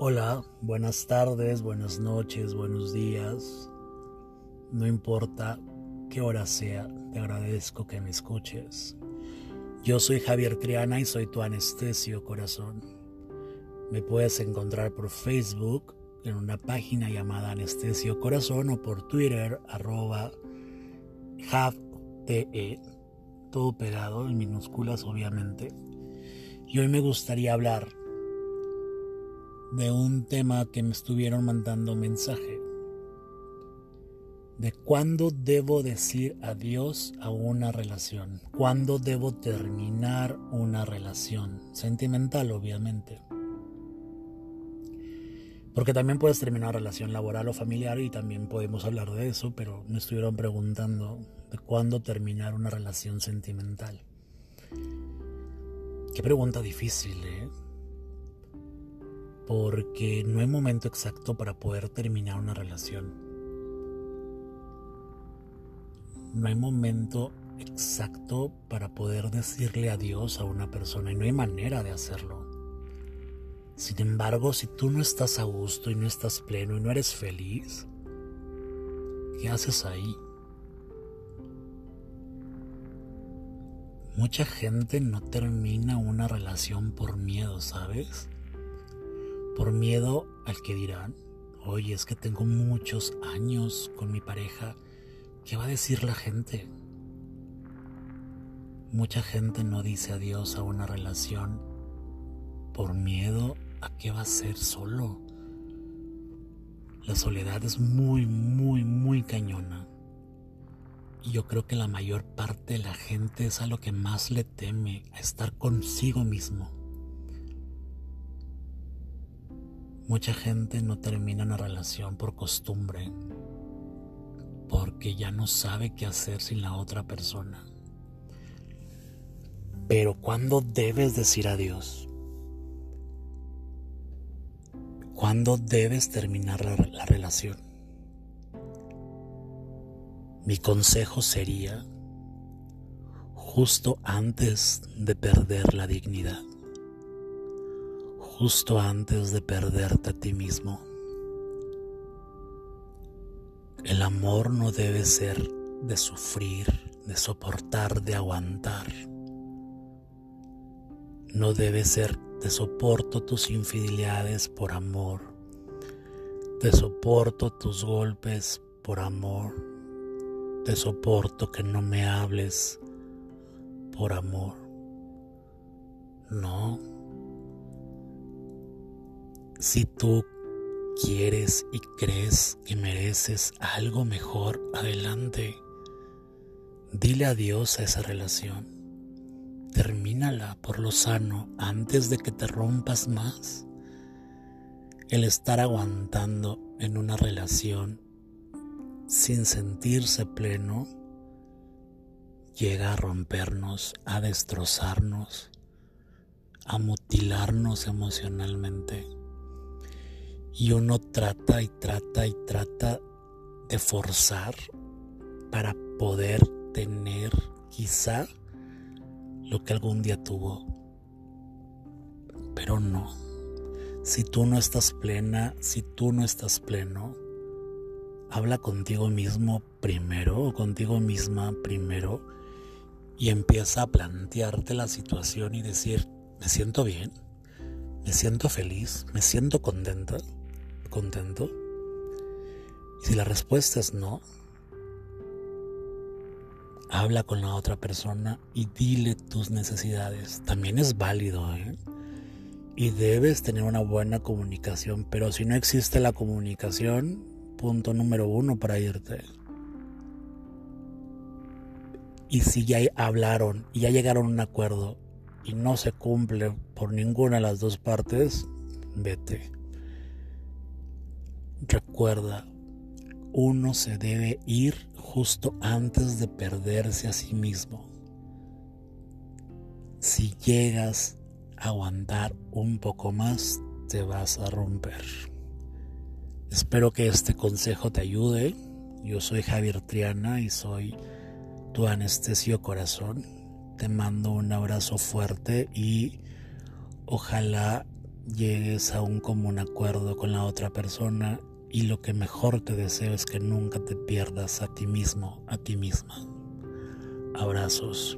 Hola, buenas tardes, buenas noches, buenos días. No importa qué hora sea, te agradezco que me escuches. Yo soy Javier Triana y soy tu anestesio corazón. Me puedes encontrar por Facebook en una página llamada Anestesio Corazón o por Twitter arroba javte, todo pegado en minúsculas obviamente. Y hoy me gustaría hablar de un tema que me estuvieron mandando mensaje. De cuándo debo decir adiós a una relación. Cuándo debo terminar una relación. Sentimental, obviamente. Porque también puedes terminar relación laboral o familiar y también podemos hablar de eso, pero me estuvieron preguntando de cuándo terminar una relación sentimental. Qué pregunta difícil, ¿eh? Porque no hay momento exacto para poder terminar una relación. No hay momento exacto para poder decirle adiós a una persona y no hay manera de hacerlo. Sin embargo, si tú no estás a gusto y no estás pleno y no eres feliz, ¿qué haces ahí? Mucha gente no termina una relación por miedo, ¿sabes? Por miedo al que dirán, oye, es que tengo muchos años con mi pareja, ¿qué va a decir la gente? Mucha gente no dice adiós a una relación por miedo a qué va a ser solo. La soledad es muy, muy, muy cañona. Y yo creo que la mayor parte de la gente es a lo que más le teme, a estar consigo mismo. Mucha gente no termina una relación por costumbre, porque ya no sabe qué hacer sin la otra persona. Pero ¿cuándo debes decir adiós? ¿Cuándo debes terminar la, la relación? Mi consejo sería justo antes de perder la dignidad justo antes de perderte a ti mismo. El amor no debe ser de sufrir, de soportar, de aguantar. No debe ser te soporto tus infidelidades por amor. Te soporto tus golpes por amor. Te soporto que no me hables por amor. No. Si tú quieres y crees que mereces algo mejor, adelante. Dile adiós a esa relación. Termínala por lo sano antes de que te rompas más. El estar aguantando en una relación sin sentirse pleno llega a rompernos, a destrozarnos, a mutilarnos emocionalmente y uno trata y trata y trata de forzar para poder tener quizá lo que algún día tuvo. Pero no. Si tú no estás plena, si tú no estás pleno, habla contigo mismo primero o contigo misma primero y empieza a plantearte la situación y decir, me siento bien, me siento feliz, me siento contenta contento? Y si la respuesta es no, habla con la otra persona y dile tus necesidades. También es válido, ¿eh? Y debes tener una buena comunicación, pero si no existe la comunicación, punto número uno para irte. Y si ya hablaron y ya llegaron a un acuerdo y no se cumple por ninguna de las dos partes, vete. Recuerda, uno se debe ir justo antes de perderse a sí mismo. Si llegas a aguantar un poco más, te vas a romper. Espero que este consejo te ayude. Yo soy Javier Triana y soy tu anestesio corazón. Te mando un abrazo fuerte y ojalá llegues a un común acuerdo con la otra persona y lo que mejor te deseo es que nunca te pierdas a ti mismo, a ti misma. Abrazos.